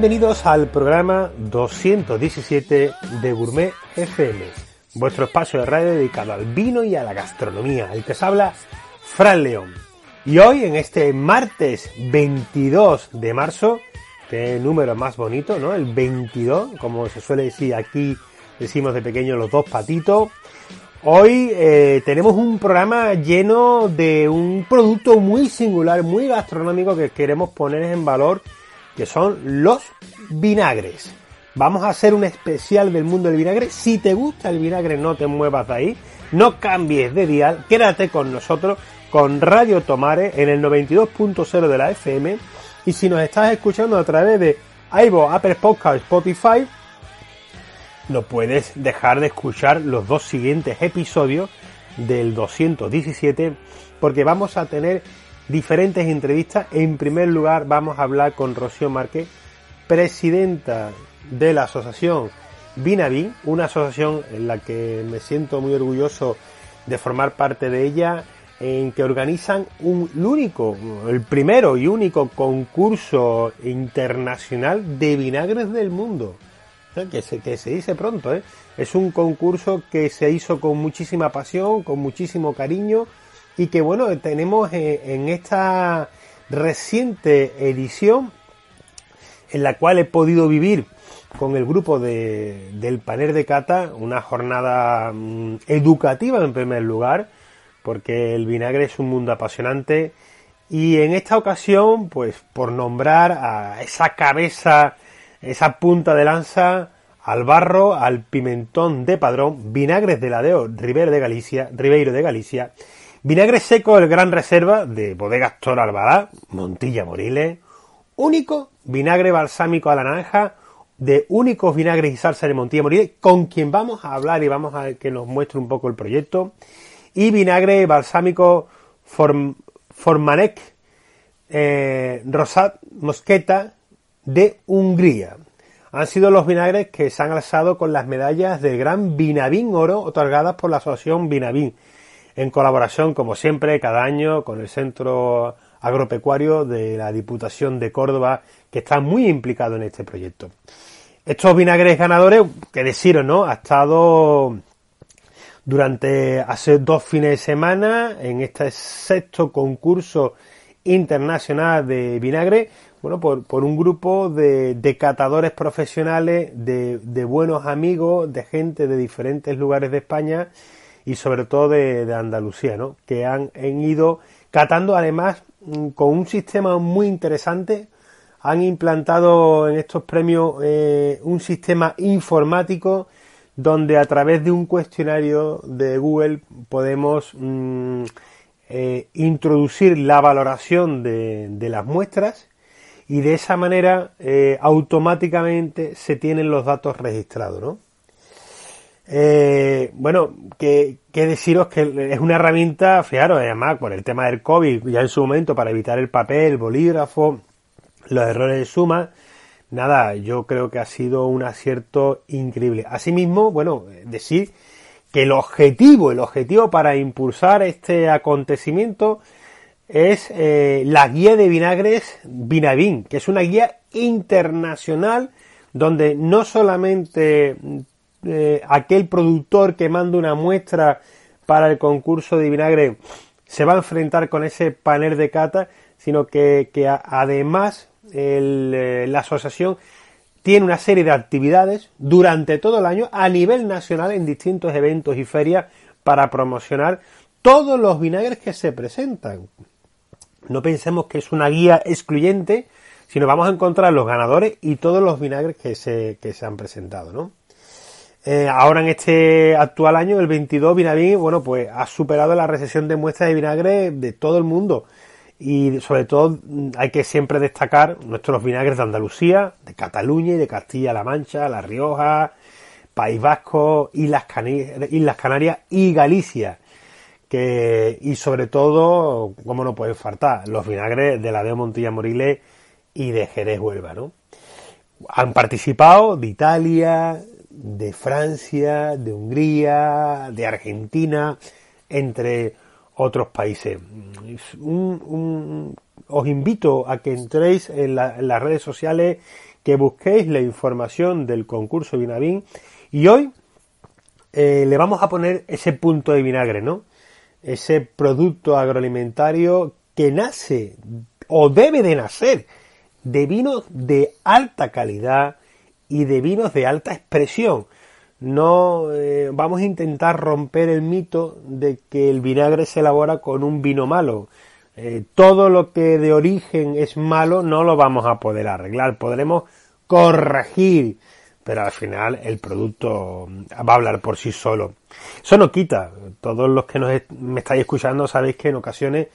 Bienvenidos al programa 217 de Gourmet FM, vuestro espacio de radio dedicado al vino y a la gastronomía, el que os habla Fran León. Y hoy, en este martes 22 de marzo, qué número más bonito, ¿no? El 22, como se suele decir aquí, decimos de pequeño los dos patitos. Hoy eh, tenemos un programa lleno de un producto muy singular, muy gastronómico que queremos poner en valor que son los vinagres. Vamos a hacer un especial del mundo del vinagre. Si te gusta el vinagre, no te muevas de ahí. No cambies de dial. Quédate con nosotros, con Radio Tomare, en el 92.0 de la FM. Y si nos estás escuchando a través de iVoox, Apple Podcast, Spotify, no puedes dejar de escuchar los dos siguientes episodios del 217 porque vamos a tener diferentes entrevistas. En primer lugar, vamos a hablar con Rocío Márquez, presidenta de la asociación Vinavin, una asociación en la que me siento muy orgulloso de formar parte de ella, en que organizan un, el único, el primero y único concurso internacional de vinagres del mundo. Que se, que se dice pronto, ¿eh? Es un concurso que se hizo con muchísima pasión, con muchísimo cariño, y que bueno, tenemos eh, en esta reciente edición en la cual he podido vivir con el grupo de, del panel de cata una jornada mm, educativa en primer lugar, porque el vinagre es un mundo apasionante. Y en esta ocasión, pues por nombrar a esa cabeza, esa punta de lanza, al barro, al pimentón de padrón, vinagres de ladeo, Ribeiro de Galicia, Ribeiro de Galicia, Vinagre seco, el gran reserva de Bodegas Toro Montilla Moriles. Único vinagre balsámico a la naranja de únicos vinagres y salsa de Montilla Moriles, con quien vamos a hablar y vamos a que nos muestre un poco el proyecto. Y vinagre balsámico Formanek eh, Rosat Mosqueta de Hungría. Han sido los vinagres que se han alzado con las medallas del Gran Vinavín Oro otorgadas por la Asociación Vinavín en colaboración, como siempre, cada año con el Centro Agropecuario de la Diputación de Córdoba, que está muy implicado en este proyecto. Estos vinagres ganadores, que deciros, ¿no? Ha estado durante hace dos fines de semana en este sexto concurso internacional de vinagre, bueno, por, por un grupo de, de catadores profesionales, de, de buenos amigos, de gente de diferentes lugares de España y sobre todo de, Andalucía, ¿no? que han, ido catando además mm, con un sistema muy interesante. Han implantado en estos premios eh, un sistema informático donde a través de un cuestionario de Google podemos mm, eh, introducir la valoración de, las muestras y de esa manera eh, automáticamente se tienen los datos registrados, ¿no? Eh, bueno, que, deciros que es una herramienta, fijaros, además por el tema del COVID, ya en su momento para evitar el papel, el bolígrafo, los errores de suma, nada, yo creo que ha sido un acierto increíble. Asimismo, bueno, decir que el objetivo, el objetivo para impulsar este acontecimiento es eh, la guía de vinagres Vinavin, que es una guía internacional donde no solamente eh, aquel productor que manda una muestra para el concurso de vinagre se va a enfrentar con ese panel de cata, sino que, además eh, la asociación tiene una serie de actividades durante todo el año a nivel nacional en distintos eventos y ferias para promocionar todos los vinagres que se presentan. No pensemos que es una guía excluyente, sino vamos a encontrar los ganadores y todos los vinagres que se, que se han presentado, ¿no? Eh, ahora en este actual año, el 22, Vinavín, bueno, pues ha superado la recesión de muestras de vinagre de todo el mundo. Y sobre todo hay que siempre destacar nuestros vinagres de Andalucía, de Cataluña y de Castilla-La Mancha, La Rioja, País Vasco, Islas, Canarias y Galicia. Que, y sobre todo, como no puede faltar, los vinagres de la de Montilla Moriles y de Jerez Huelva, ¿no? Han participado de Italia, de Francia, de Hungría, de Argentina, entre otros países. os invito a que entréis en, las redes sociales, que busquéis la información del concurso Vinavín y hoy eh, le vamos a poner ese punto de vinagre, ¿no? Ese producto agroalimentario que nace o debe de nacer de vinos de alta calidad y de vinos de alta expresión. No eh, vamos a intentar romper el mito de que el vinagre se elabora con un vino malo. Eh, todo lo que de origen es malo no lo vamos a poder arreglar. Podremos corregir, pero al final el producto va a hablar por sí solo. Eso no quita. Todos los que nos me estáis escuchando sabéis que en ocasiones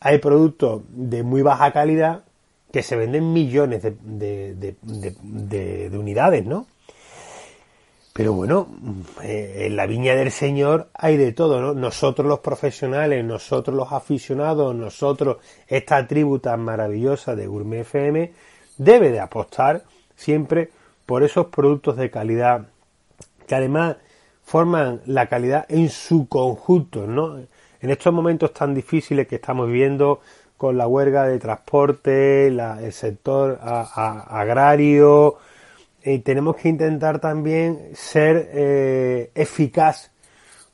hay productos de muy baja calidad que se venden millones de, de, unidades, ¿no? Pero bueno, eh, en la viña del Señor hay de todo, ¿no? Nosotros los profesionales, nosotros los aficionados, nosotros, esta tribu tan maravillosa de Gourmet FM, debe de apostar siempre por esos productos de calidad que además forman la calidad en su conjunto, ¿no? En estos momentos tan difíciles que estamos viviendo, con la huelga de transporte, el sector agrario. Y tenemos que intentar también ser eh, eficaz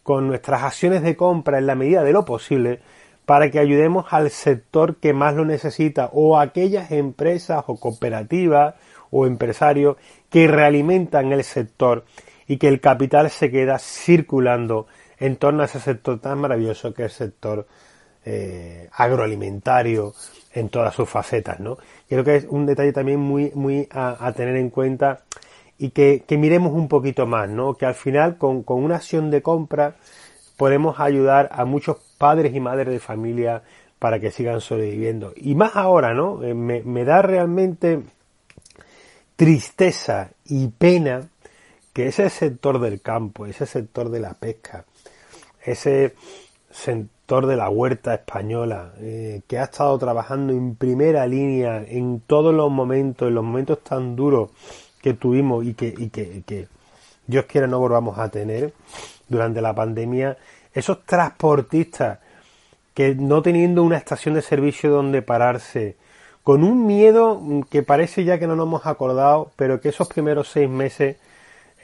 con nuestras acciones de compra en la medida de lo posible para que ayudemos al sector que más lo necesita o aquellas empresas o cooperativas o empresarios que realimentan el sector y que el capital se queda circulando en torno a ese sector tan maravilloso que es el sector eh, agroalimentario en todas sus facetas, ¿no? Creo que es un detalle también muy, muy a, tener en cuenta y que, miremos un poquito más, ¿no? Que al final con, una acción de compra podemos ayudar a muchos padres y madres de familia para que sigan sobreviviendo. Y más ahora, ¿no? Eh, me, me da realmente tristeza y pena que ese sector del campo, ese sector de la pesca, ese de la huerta española, eh, que ha estado trabajando en primera línea en todos los momentos, en los momentos tan duros que tuvimos y que, y que, que Dios quiera no volvamos a tener durante la pandemia, esos transportistas que no teniendo una estación de servicio donde pararse, con un miedo que parece ya que no nos hemos acordado, pero que esos primeros seis meses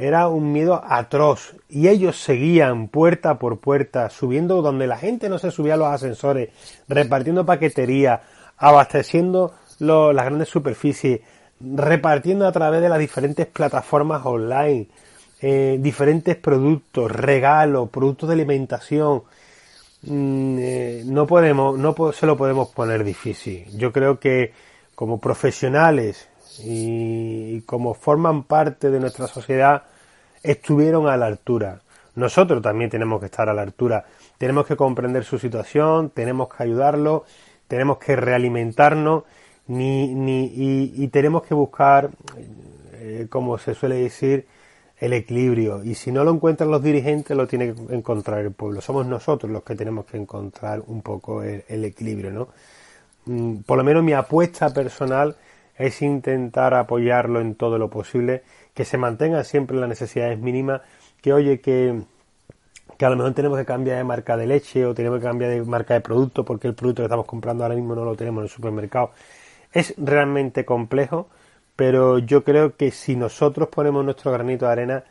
era un miedo atroz y ellos seguían puerta por puerta, subiendo donde la gente no se subía a los ascensores, repartiendo paquetería, abasteciendo las grandes superficies, repartiendo a través de las diferentes plataformas online, eh, diferentes productos, regalos, productos de alimentación. Mm, eh, no podemos, no se lo podemos poner difícil. Yo creo que como profesionales y, como forman parte de nuestra sociedad, estuvieron a la altura. Nosotros también tenemos que estar a la altura. Tenemos que comprender su situación, tenemos que ayudarlo, tenemos que realimentarnos ni, ni, y, tenemos que buscar, eh, como se suele decir, el equilibrio. Y si no lo encuentran los dirigentes, lo tiene que encontrar el pueblo. Somos nosotros los que tenemos que encontrar un poco el, el equilibrio, ¿no? Mm, por lo menos mi apuesta personal es intentar apoyarlo en todo lo posible, que se mantenga siempre las necesidades mínimas, que oye, que, que a lo mejor tenemos que cambiar de marca de leche o tenemos que cambiar de marca de producto porque el producto que estamos comprando ahora mismo no lo tenemos en el supermercado. Es realmente complejo, pero yo creo que si nosotros ponemos nuestro granito de arena,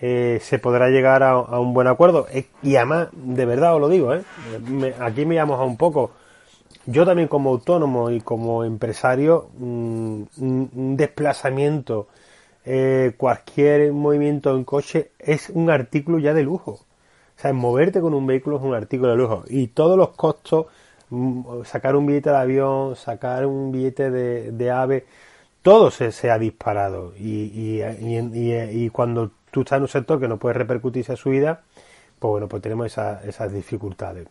eh, se podrá llegar a, un buen acuerdo. Y además, de verdad os lo digo, ¿eh? aquí me llamo a un poco yo también como autónomo y como empresario, mm, un, desplazamiento eh, cualquier movimiento en coche es un artículo ya de lujo. O sea, moverte con un vehículo es un artículo de lujo. Y todos los costos, mm, sacar un billete de avión, sacar un billete de, ave, todo se, ha disparado. Y, y, cuando tú estás en un sector que no puede repercutirse a su vida, pues bueno, pues tenemos esas dificultades.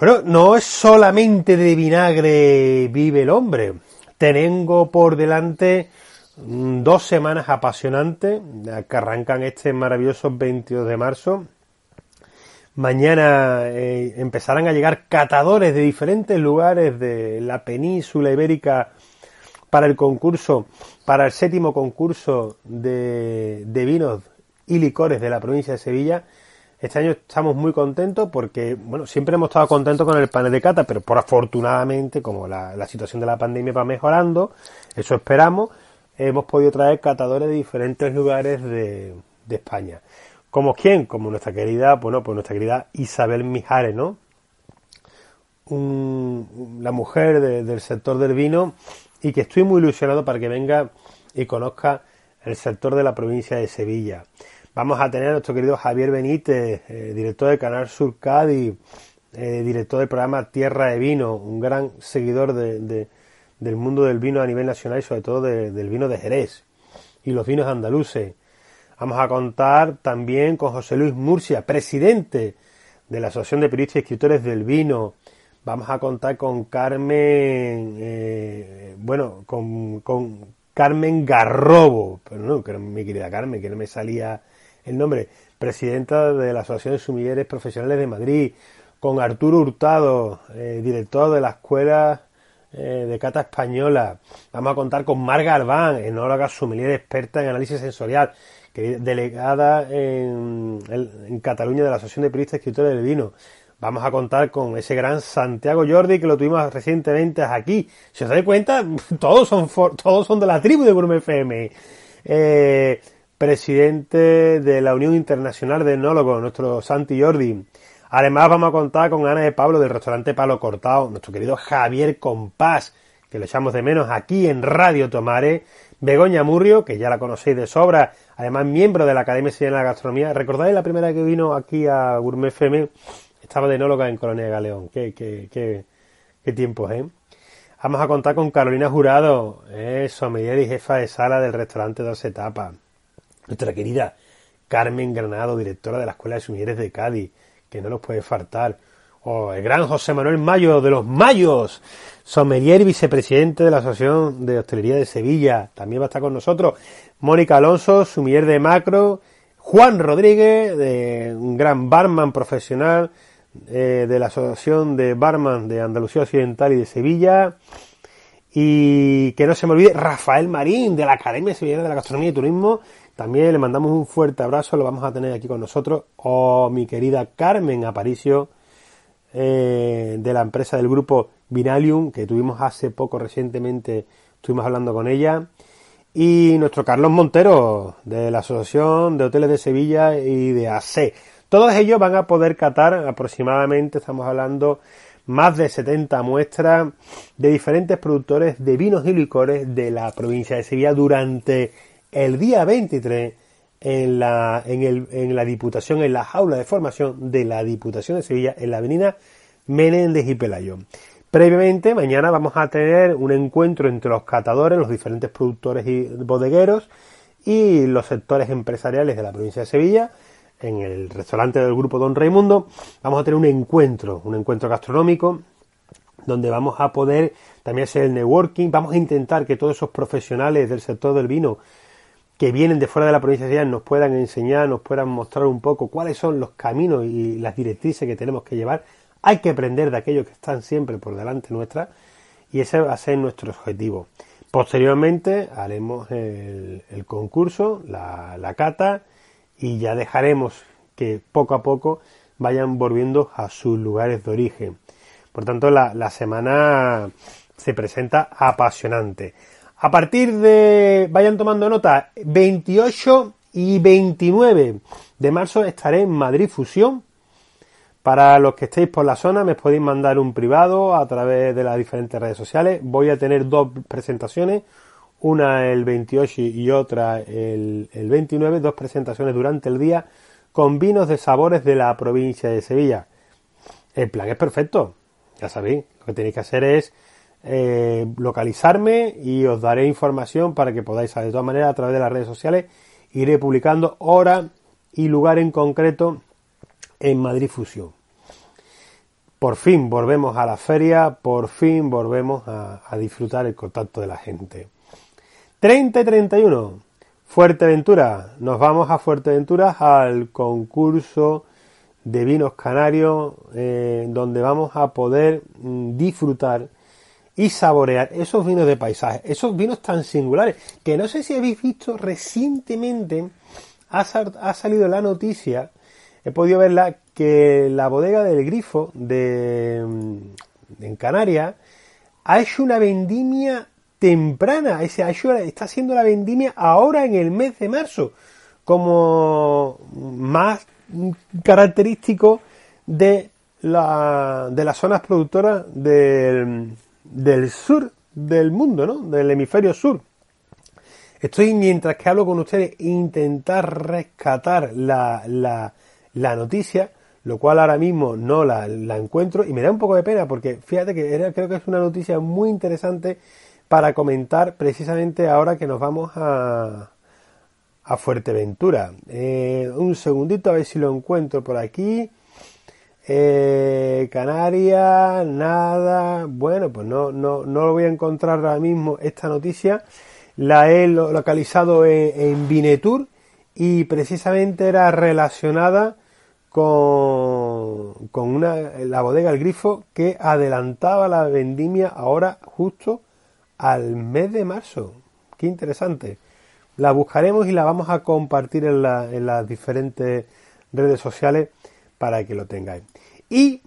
Bueno, no es solamente de vinagre vive el hombre. Tengo por delante dos semanas apasionantes que arrancan este maravilloso 22 de marzo. Mañana eh, empezarán a llegar catadores de diferentes lugares de la península ibérica para el concurso, para el séptimo concurso de, de vinos y licores de la provincia de Sevilla este año estamos muy contentos porque, bueno, siempre hemos estado contentos con el panel de cata, pero por afortunadamente, como la, situación de la pandemia va mejorando, eso esperamos, hemos podido traer catadores de diferentes lugares de, España. ¿Como quién? Como nuestra querida, bueno, pues nuestra querida Isabel Mijares, ¿no? la mujer del sector del vino y que estoy muy ilusionado para que venga y conozca el sector de la provincia de Sevilla. Vamos a tener a nuestro querido Javier Benítez, eh, director de Canal Sur Cádiz, eh, director del programa Tierra de Vino, un gran seguidor de, del mundo del vino a nivel nacional y sobre todo del vino de Jerez y los vinos andaluces. Vamos a contar también con José Luis Murcia, presidente de la Asociación de Periodistas y Escritores del Vino. Vamos a contar con Carmen, eh, bueno, con, con Carmen Garrobo, pero no, que mi querida Carmen, que no me salía el nombre, presidenta de la Asociación de Sumilleres Profesionales de Madrid, con Arturo Hurtado, eh, director de la Escuela eh, de Cata Española. Vamos a contar con Marga Albán, enóloga sumiller experta en análisis sensorial, que delegada en, Cataluña de la Asociación de Periodistas Escritores del Vino. Vamos a contar con ese gran Santiago Jordi que lo tuvimos recientemente aquí. Si os dais cuenta, todos son, todos son de la tribu de Gourmet FM. Eh, presidente de la Unión Internacional de Enólogos, nuestro Santi Jordi. Además vamos a contar con Ana de Pablo del restaurante Palo Cortado, nuestro querido Javier Compás, que lo echamos de menos aquí en Radio Tomare, Begoña Murrio, que ya la conocéis de sobra, además miembro de la Academia de la Gastronomía. ¿Recordáis la primera que vino aquí a Gourmet FM? Estaba de enóloga en Colonia Galeón. Qué, qué, qué, qué tiempos, ¿eh? Vamos a contar con Carolina Jurado, eh, sommelier y jefa de sala del restaurante Dos Etapas nuestra querida Carmen Granado, directora de la Escuela de Sumilleres de Cádiz, que no nos puede faltar. O el gran José Manuel Mayo de los Mayos, sommelier y vicepresidente de la Asociación de Hostelería de Sevilla, también va a estar con nosotros. Mónica Alonso, sumiller de Macro. Juan Rodríguez, de, un gran barman profesional eh, de la Asociación de Barman de Andalucía Occidental y de Sevilla. Y que no se me olvide, Rafael Marín, de la Academia Sevillana de la Gastronomía y Turismo, también le mandamos un fuerte abrazo, lo vamos a tener aquí con nosotros. O mi querida Carmen Aparicio, eh, de la empresa del grupo Vinalium, que tuvimos hace poco recientemente, estuvimos hablando con ella. Y nuestro Carlos Montero, de la Asociación de Hoteles de Sevilla y de AC. Todos ellos van a poder catar aproximadamente, estamos hablando, más de 70 muestras de diferentes productores de vinos y licores de la provincia de Sevilla durante el día 23 en la, en, el, en la Diputación, en la jaula de formación de la Diputación de Sevilla, en la avenida Menéndez y Pelayo. Previamente, mañana vamos a tener un encuentro entre los catadores, los diferentes productores y bodegueros y los sectores empresariales de la provincia de Sevilla, en el restaurante del grupo Don Raimundo. Vamos a tener un encuentro, un encuentro gastronómico, donde vamos a poder también hacer el networking. Vamos a intentar que todos esos profesionales del sector del vino que vienen de fuera de la provincia de nos puedan enseñar, nos puedan mostrar un poco cuáles son los caminos y las directrices que tenemos que llevar. Hay que aprender de aquellos que están siempre por delante nuestra y ese va a ser nuestro objetivo. Posteriormente haremos el, concurso, la, cata y ya dejaremos que poco a poco vayan volviendo a sus lugares de origen. Por tanto, la, la semana se presenta apasionante. A partir de, vayan tomando nota, 28 y 29 de marzo estaré en Madrid Fusión. Para los que estéis por la zona me podéis mandar un privado a través de las diferentes redes sociales. Voy a tener dos presentaciones, una el 28 y otra el, el 29, dos presentaciones durante el día con vinos de sabores de la provincia de Sevilla. El plan es perfecto, ya sabéis, lo que tenéis que hacer es eh, localizarme y os daré información para que podáis, de todas maneras, a través de las redes sociales, iré publicando hora y lugar en concreto en Madrid Fusión. Por fin volvemos a la feria, por fin volvemos a, a disfrutar el contacto de la gente. 30 y 31. Fuerteventura. Nos vamos a Fuerteventura al concurso de vinos canarios eh, donde vamos a poder mm, disfrutar y saborear esos vinos de paisaje, esos vinos tan singulares que no sé si habéis visto recientemente ha, ha salido la noticia, he podido verla, que la bodega del Grifo de, mm, en Canarias ha hecho una vendimia temprana, ese está haciendo la vendimia ahora en el mes de marzo, como más característico de, la, de las zonas productoras del, del sur del mundo, ¿no? Del hemisferio sur. Estoy, mientras que hablo con ustedes, intentar rescatar la, la, la noticia, lo cual ahora mismo no la, la, encuentro y me da un poco de pena porque fíjate que era, creo que es una noticia muy interesante para comentar precisamente ahora que nos vamos a, Fuerteventura. Eh, un segundito a ver si lo encuentro por aquí. Eh, Canarias, nada. Bueno, pues no, no, no lo voy a encontrar ahora mismo esta noticia. La he localizado en, en Vinetur y precisamente era relacionada con, con una, la bodega El Grifo que adelantaba la vendimia ahora justo al mes de marzo. Qué interesante. La buscaremos y la vamos a compartir en, las diferentes redes sociales para que lo tengáis. Y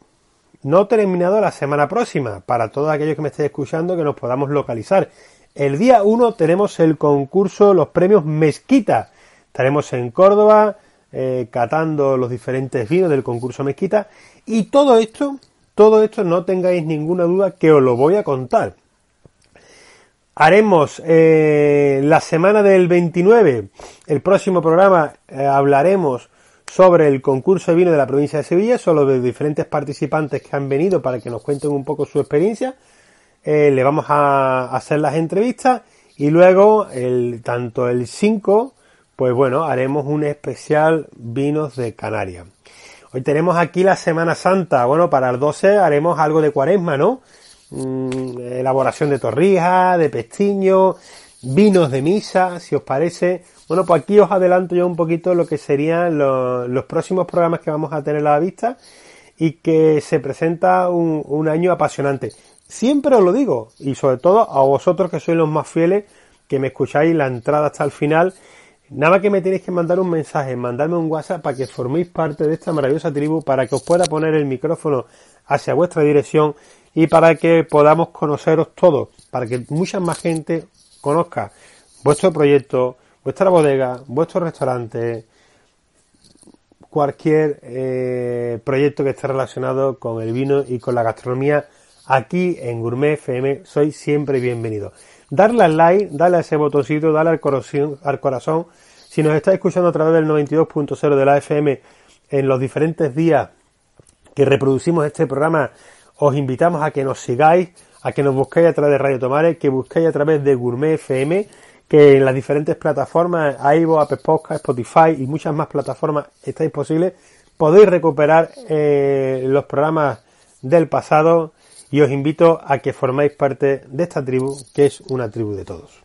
no terminado la semana próxima, para todos aquellos que me estéis escuchando, que nos podamos localizar. El día 1 tenemos el concurso, los premios Mezquita. Estaremos en Córdoba eh, catando los diferentes vinos del concurso Mezquita. Y todo esto, todo esto no tengáis ninguna duda que os lo voy a contar. Haremos eh, la semana del 29, el próximo programa eh, hablaremos sobre el concurso de vino de la provincia de Sevilla, son los diferentes participantes que han venido para que nos cuenten un poco su experiencia. Eh, le vamos a hacer las entrevistas y luego el, tanto el 5, pues bueno, haremos un especial vinos de Canarias. Hoy tenemos aquí la Semana Santa, bueno, para el 12 haremos algo de cuaresma, ¿no? Mm, elaboración de torrijas, de pestiño, vinos de misa, si os parece. Bueno, pues aquí os adelanto yo un poquito lo que serían los, próximos programas que vamos a tener a la vista y que se presenta un, un año apasionante. Siempre os lo digo, y sobre todo a vosotros que sois los más fieles, que me escucháis la entrada hasta el final. Nada que me tenéis que mandar un mensaje, mandarme un WhatsApp para que forméis parte de esta maravillosa tribu, para que os pueda poner el micrófono hacia vuestra dirección y para que podamos conoceros todos, para que mucha más gente conozca vuestro proyecto, vuestra bodega, vuestro restaurante, cualquier eh, proyecto que esté relacionado con el vino y con la gastronomía aquí en Gourmet FM, soy siempre bienvenido. Darle al like, darle a ese botoncito, darle al corazón, al corazón. Si nos está escuchando a través del 92.0 de la FM en los diferentes días que reproducimos este programa os invitamos a que nos sigáis, a que nos busquéis a través de Radio Tomares, que busquéis a través de Gourmet FM, que en las diferentes plataformas, iVoox, Apple Podcast, Spotify y muchas más plataformas estáis posibles, podéis recuperar eh, los programas del pasado y os invito a que formáis parte de esta tribu, que es una tribu de todos.